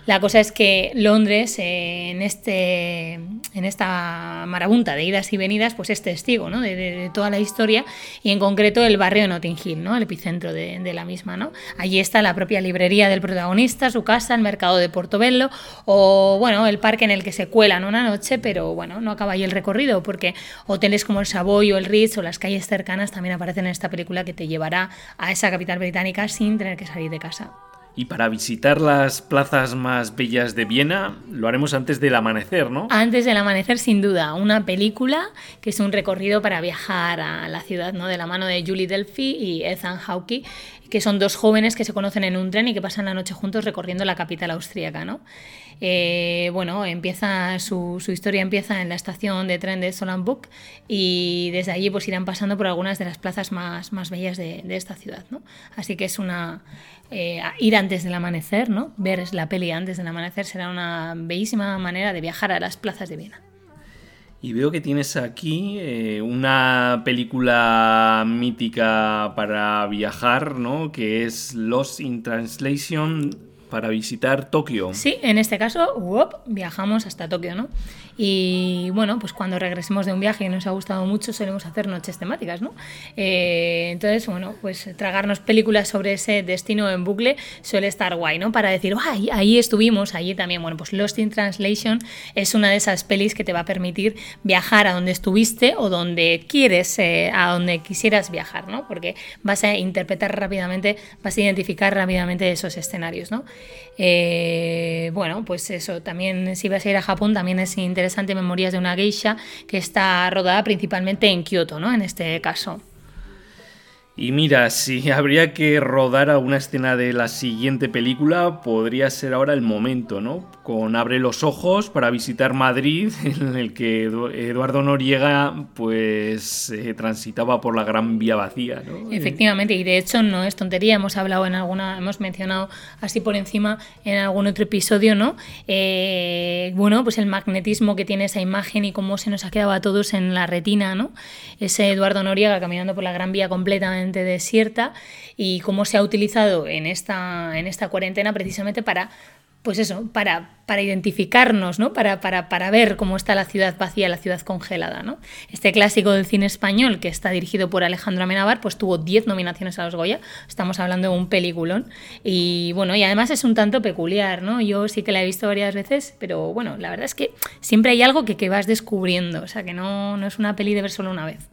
La cosa es que Londres, en, este, en esta marabunta de idas y venidas, pues es testigo de, toda la historia y en concreto el barrio de Notting Hill, ¿no? el epicentro de, la misma. ¿no? Allí está la propia librería del protagonista, su casa, el mercado de Portobello o bueno, el parque en el que se cuelan una noche, pero bueno, no acaba ahí el recorrido porque hoteles como el Savoy o el Ritz o las calles cercanas también aparecen en esta película que te llevará a esa capital británica sin tener que salir de casa. Y para visitar las plazas más bellas de Viena, lo haremos antes del amanecer, ¿no? Antes del amanecer, sin duda. Una película que es un recorrido para viajar a la ciudad, ¿no? De la mano de Julie Delphi y Ethan Hawke, que son dos jóvenes que se conocen en un tren y que pasan la noche juntos recorriendo la capital austríaca, ¿no? Eh, bueno, empieza su, historia empieza en la estación de tren de Solanbuk y desde allí pues irán pasando por algunas de las plazas más, más bellas de, esta ciudad, ¿no? Así que es una... Eh, ir antes del amanecer, ¿no? Ver la peli antes del amanecer será una bellísima manera de viajar a las plazas de Viena. Y veo que tienes aquí eh, una película mítica para viajar, ¿no? Que es Lost in Translation para visitar Tokio. Sí, en este caso, viajamos hasta Tokio, ¿no? Y bueno, pues cuando regresemos de un viaje que nos ha gustado mucho, solemos hacer noches temáticas, ¿no? Eh, entonces, bueno, pues tragarnos películas sobre ese destino en bucle suele estar guay, ¿no? Para decir, ¡ay! Ahí estuvimos, allí también. Bueno, pues Lost in Translation es una de esas pelis que te va a permitir viajar a donde estuviste o donde quieres, eh, a donde quisieras viajar, ¿no? Porque vas a interpretar rápidamente, vas a identificar rápidamente esos escenarios, ¿no? Eh, bueno, pues eso, también si vas a ir a Japón, también es interesante Memorias de una geisha, que está rodada principalmente en Kioto, ¿no? En este caso. Y mira, si habría que rodar alguna escena de la siguiente película, podría ser ahora el momento, ¿no? Con Abre los ojos para visitar Madrid, en el que Eduardo Noriega pues eh, transitaba por la Gran Vía Vacía, ¿no? Efectivamente, y de hecho no es tontería, hemos hablado en alguna, hemos mencionado así por encima en algún otro episodio, ¿no? Eh, bueno, pues el magnetismo que tiene esa imagen y cómo se nos ha quedado a todos en la retina, ¿no? Ese Eduardo Noriega caminando por la Gran Vía completamente desierta y cómo se ha utilizado en esta, en esta cuarentena precisamente para pues eso, para, para identificarnos, ¿no? Para, para, para, ver cómo está la ciudad vacía, la ciudad congelada. ¿no? Este clásico del cine español, que está dirigido por Alejandro Amenábar, pues tuvo 10 nominaciones a los Goya. Estamos hablando de un peliculón. Y bueno, y además es un tanto peculiar, ¿no? Yo sí que la he visto varias veces, pero bueno, la verdad es que siempre hay algo que, que vas descubriendo. O sea, que no, no es una peli de ver solo una vez.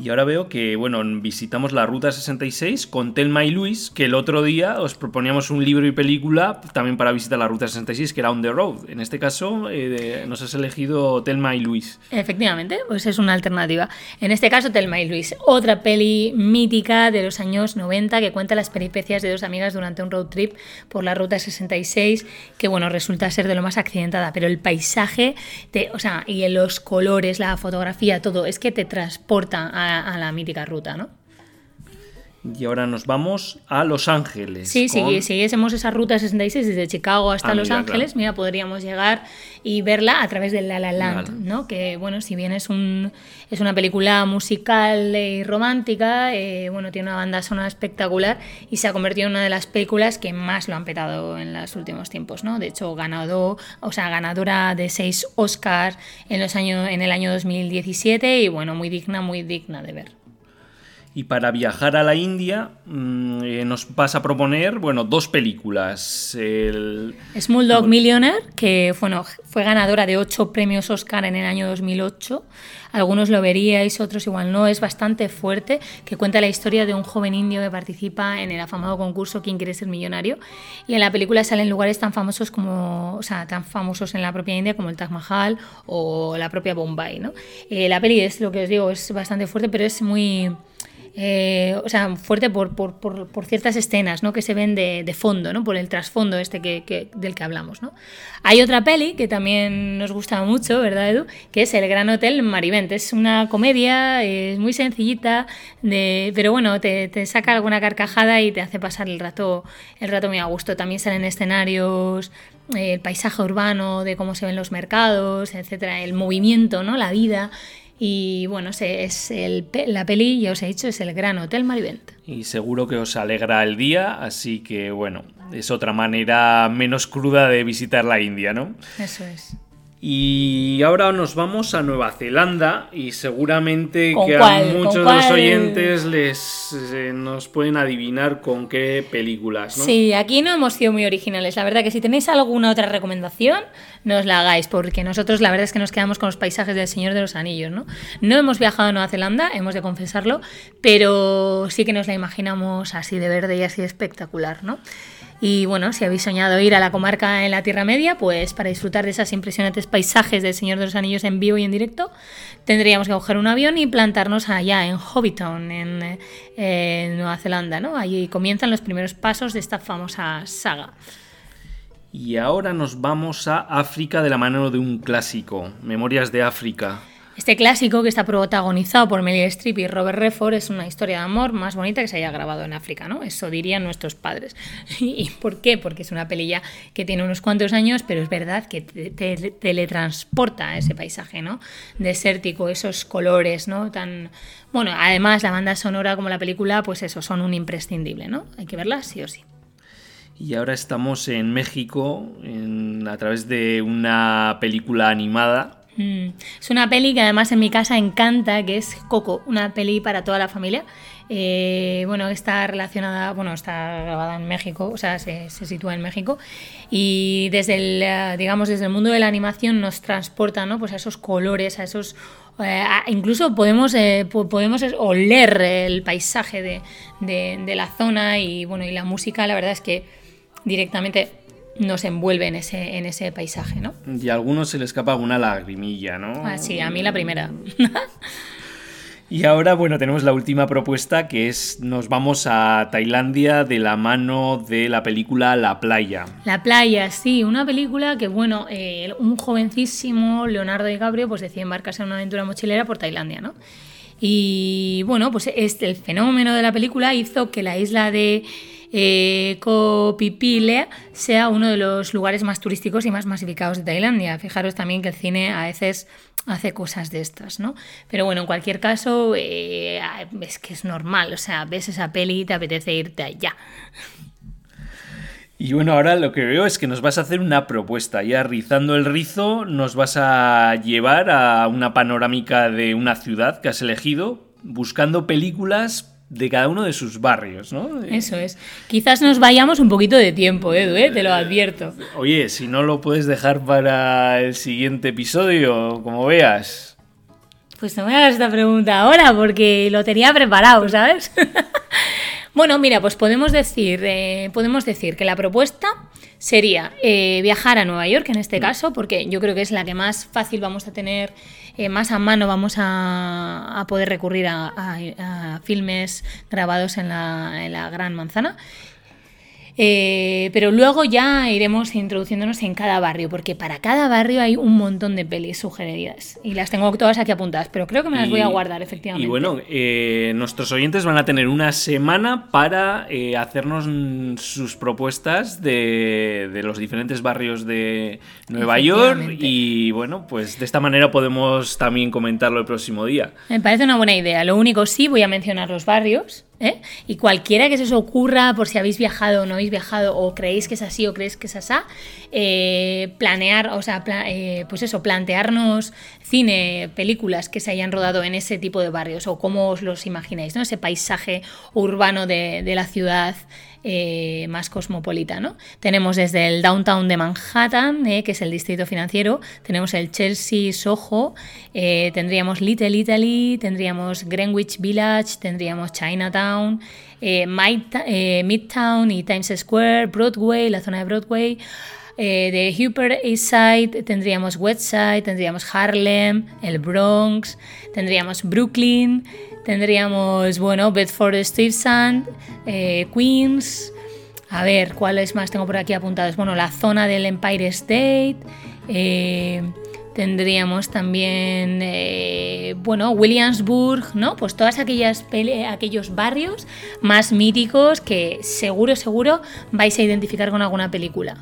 Y ahora veo que, bueno, visitamos la Ruta 66 con Telma y Luis, que el otro día os proponíamos un libro y película también para visitar la Ruta 66, que era On the Road. En este caso, eh, nos has elegido Telma y Luis. Efectivamente, pues es una alternativa. En este caso, Telma y Luis, otra peli mítica de los años 90 que cuenta las peripecias de dos amigas durante un road trip por la Ruta 66, que, bueno, resulta ser de lo más accidentada, pero el paisaje, o sea, y los colores, la fotografía, todo, es que te transporta a a, la mítica ruta, ¿no? Y ahora nos vamos a Los Ángeles. Sí, con... si siguiésemos esa ruta 66 desde Chicago hasta ah, Los mira, Ángeles, claro. mira, podríamos llegar y verla a través de La La Land, La ¿no? Que, bueno, si bien es, un, es una película musical y romántica, eh, bueno, tiene una banda sonora espectacular y se ha convertido en una de las películas que más lo han petado en los últimos tiempos, ¿no? De hecho, ganado, o sea, ganadora de seis Oscars en, los años, en el año 2017 y, bueno, muy digna, muy digna de ver. Y para viajar a la India mmm, eh, nos vas a proponer, bueno, dos películas. El... Small Dog Millionaire, que bueno, fue ganadora de ocho premios Oscar en el año 2008. Algunos lo veríais, otros igual no. Es bastante fuerte, que cuenta la historia de un joven indio que participa en el afamado concurso ¿Quién quiere ser millonario? Y en la película salen lugares tan famosos como, o sea, tan famosos en la propia India como el Taj Mahal o la propia Bombay, ¿no? Eh, la peli es lo que os digo, es bastante fuerte, pero es muy eh, o sea, fuerte por, por, por, ciertas escenas ¿no? que se ven de, fondo, ¿no? por el trasfondo este que, del que hablamos. ¿no? Hay otra peli que también nos gusta mucho, ¿verdad, Edu? Que es El Gran Hotel Marivent. Es una comedia, es muy sencillita, de, pero bueno, te, te, saca alguna carcajada y te hace pasar el rato, el rato muy a gusto. También salen escenarios eh, el paisaje urbano, de cómo se ven los mercados, etcétera, el movimiento, ¿no? la vida. Y bueno, es el, la peli, ya os he dicho, es el Gran Hotel Marivent. Y seguro que os alegra el día, así que bueno, es otra manera menos cruda de visitar la India, ¿no? Eso es. Y ahora nos vamos a Nueva Zelanda y seguramente que a muchos de los oyentes les eh, nos pueden adivinar con qué películas. ¿no? Sí, aquí no hemos sido muy originales. La verdad que si tenéis alguna otra recomendación, nos la hagáis, porque nosotros la verdad es que nos quedamos con los paisajes del Señor de los Anillos. No, no hemos viajado a Nueva Zelanda, hemos de confesarlo, pero sí que nos la imaginamos así de verde y así de espectacular, ¿no? Y bueno, si habéis soñado ir a la comarca en la Tierra Media, pues para disfrutar de esas impresionantes paisajes del Señor de los Anillos en vivo y en directo, tendríamos que coger un avión y plantarnos allá en Hobbiton, en, en Nueva Zelanda, ¿no? Allí comienzan los primeros pasos de esta famosa saga. Y ahora nos vamos a África de la mano de un clásico, Memorias de África. Este clásico, que está protagonizado por Meryl Streep y Robert Redford, es una historia de amor más bonita que se haya grabado en África, ¿no? Eso dirían nuestros padres. ¿Y por qué? Porque es una pelilla que tiene unos cuantos años, pero es verdad que te, te, teletransporta ese paisaje, ¿no? Desértico, esos colores, ¿no? Tan... Bueno, además la banda sonora como la película, pues eso, son un imprescindible, ¿no? Hay que verla sí o sí. Y ahora estamos en México a través de una película animada Mm. Es una peli que además en mi casa encanta, que es Coco, una peli para toda la familia. Eh, bueno, está relacionada, bueno, está grabada en México, o sea, se, sitúa en México y desde el, digamos, desde el mundo de la animación nos transporta, ¿no? Pues a esos colores, a esos, eh, incluso podemos, eh, podemos oler el paisaje de, de, de la zona y bueno, y la música, la verdad es que directamente nos envuelve en ese, en ese paisaje, ¿no? Y a algunos se le escapa una lagrimilla, ¿no? Ah, sí, a mí la primera. y ahora, bueno, tenemos la última propuesta que es nos vamos a Tailandia de la mano de la película La Playa. La Playa, sí, una película que, bueno, eh, un jovencísimo Leonardo DiCaprio pues decide embarcarse en una aventura mochilera por Tailandia, ¿no? Y bueno, pues este, el fenómeno de la película hizo que la isla de eh, sea uno de los lugares más turísticos y más masificados de Tailandia. Fijaros también que el cine a veces hace cosas de estas, ¿no? Pero bueno, en cualquier caso, eh, es que es normal, o sea, ves esa peli y te apetece irte allá. Y bueno, ahora lo que veo es que nos vas a hacer una propuesta. Ya rizando el rizo, nos vas a llevar a una panorámica de una ciudad que has elegido, buscando películas de cada uno de sus barrios, ¿no? Eso es. Quizás nos vayamos un poquito de tiempo, Edu, ¿eh? te lo advierto. Oye, si no lo puedes dejar para el siguiente episodio, como veas. Pues no me hagas esta pregunta ahora, porque lo tenía preparado, ¿sabes? bueno, mira, pues podemos decir, eh, podemos decir que la propuesta sería eh, viajar a Nueva York, en este caso, porque yo creo que es la que más fácil vamos a tener eh, más a mano vamos a, a poder recurrir a, a, a, filmes grabados en la, en la Gran Manzana. Eh, pero luego ya iremos introduciéndonos en cada barrio, porque para cada barrio hay un montón de pelis sugeridas. Y las tengo todas aquí apuntadas, pero creo que me las voy a guardar, efectivamente. Y bueno, eh, nuestros oyentes van a tener una semana para eh, hacernos sus propuestas de, de, los diferentes barrios de Nueva York. Y bueno, pues de esta manera podemos también comentarlo el próximo día. Me parece una buena idea. Lo único sí, voy a mencionar los barrios ¿eh? Y cualquiera que se os ocurra, por si habéis viajado o no habéis viajado, o creéis que es así o creéis que es así, eh, planear, o sea, eh, pues eso, plantearnos cine, películas que se hayan rodado en ese tipo de barrios, o cómo os los imagináis, ¿no? Ese paisaje urbano de la ciudad eh, más cosmopolita. ¿no? Tenemos desde el downtown de Manhattan, eh, que es el distrito financiero, tenemos el Chelsea Soho, eh, tendríamos Little Italy, tendríamos Greenwich Village, tendríamos Chinatown, Midtown y Times Square, Broadway, la zona de Broadway. de Upper East Side tendríamos West Side, tendríamos Harlem, el Bronx, tendríamos Brooklyn, Tendríamos, bueno, Bedford Stuyvesant, eh, Queens. A ver, ¿cuáles más tengo por aquí apuntados? Bueno, la zona del Empire State. Eh, tendríamos también, eh, bueno, Williamsburg, ¿no? Pues todas aquellas aquellos barrios más míticos que seguro, seguro vais a identificar con alguna película.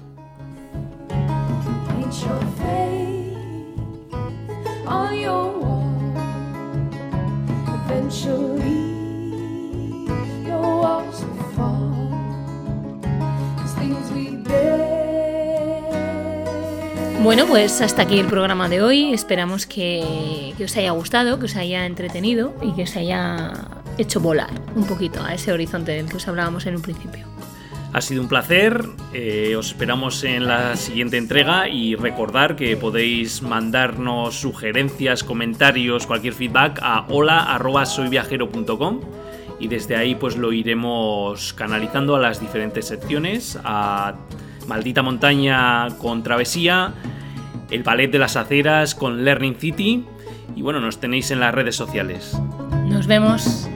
Bueno, pues hasta aquí el programa de hoy. Esperamos que, que, os haya gustado, que os haya entretenido y que os haya hecho volar un poquito a ese horizonte del que os hablábamos en un principio. Ha sido un placer, eh, os esperamos en la siguiente entrega y recordar que podéis mandarnos sugerencias, comentarios, cualquier feedback a hola.soyviajero.com y desde ahí pues lo iremos canalizando a las diferentes secciones, a Maldita Montaña con Travesía, el Ballet de las Aceras con Learning City y bueno, nos tenéis en las redes sociales. Nos vemos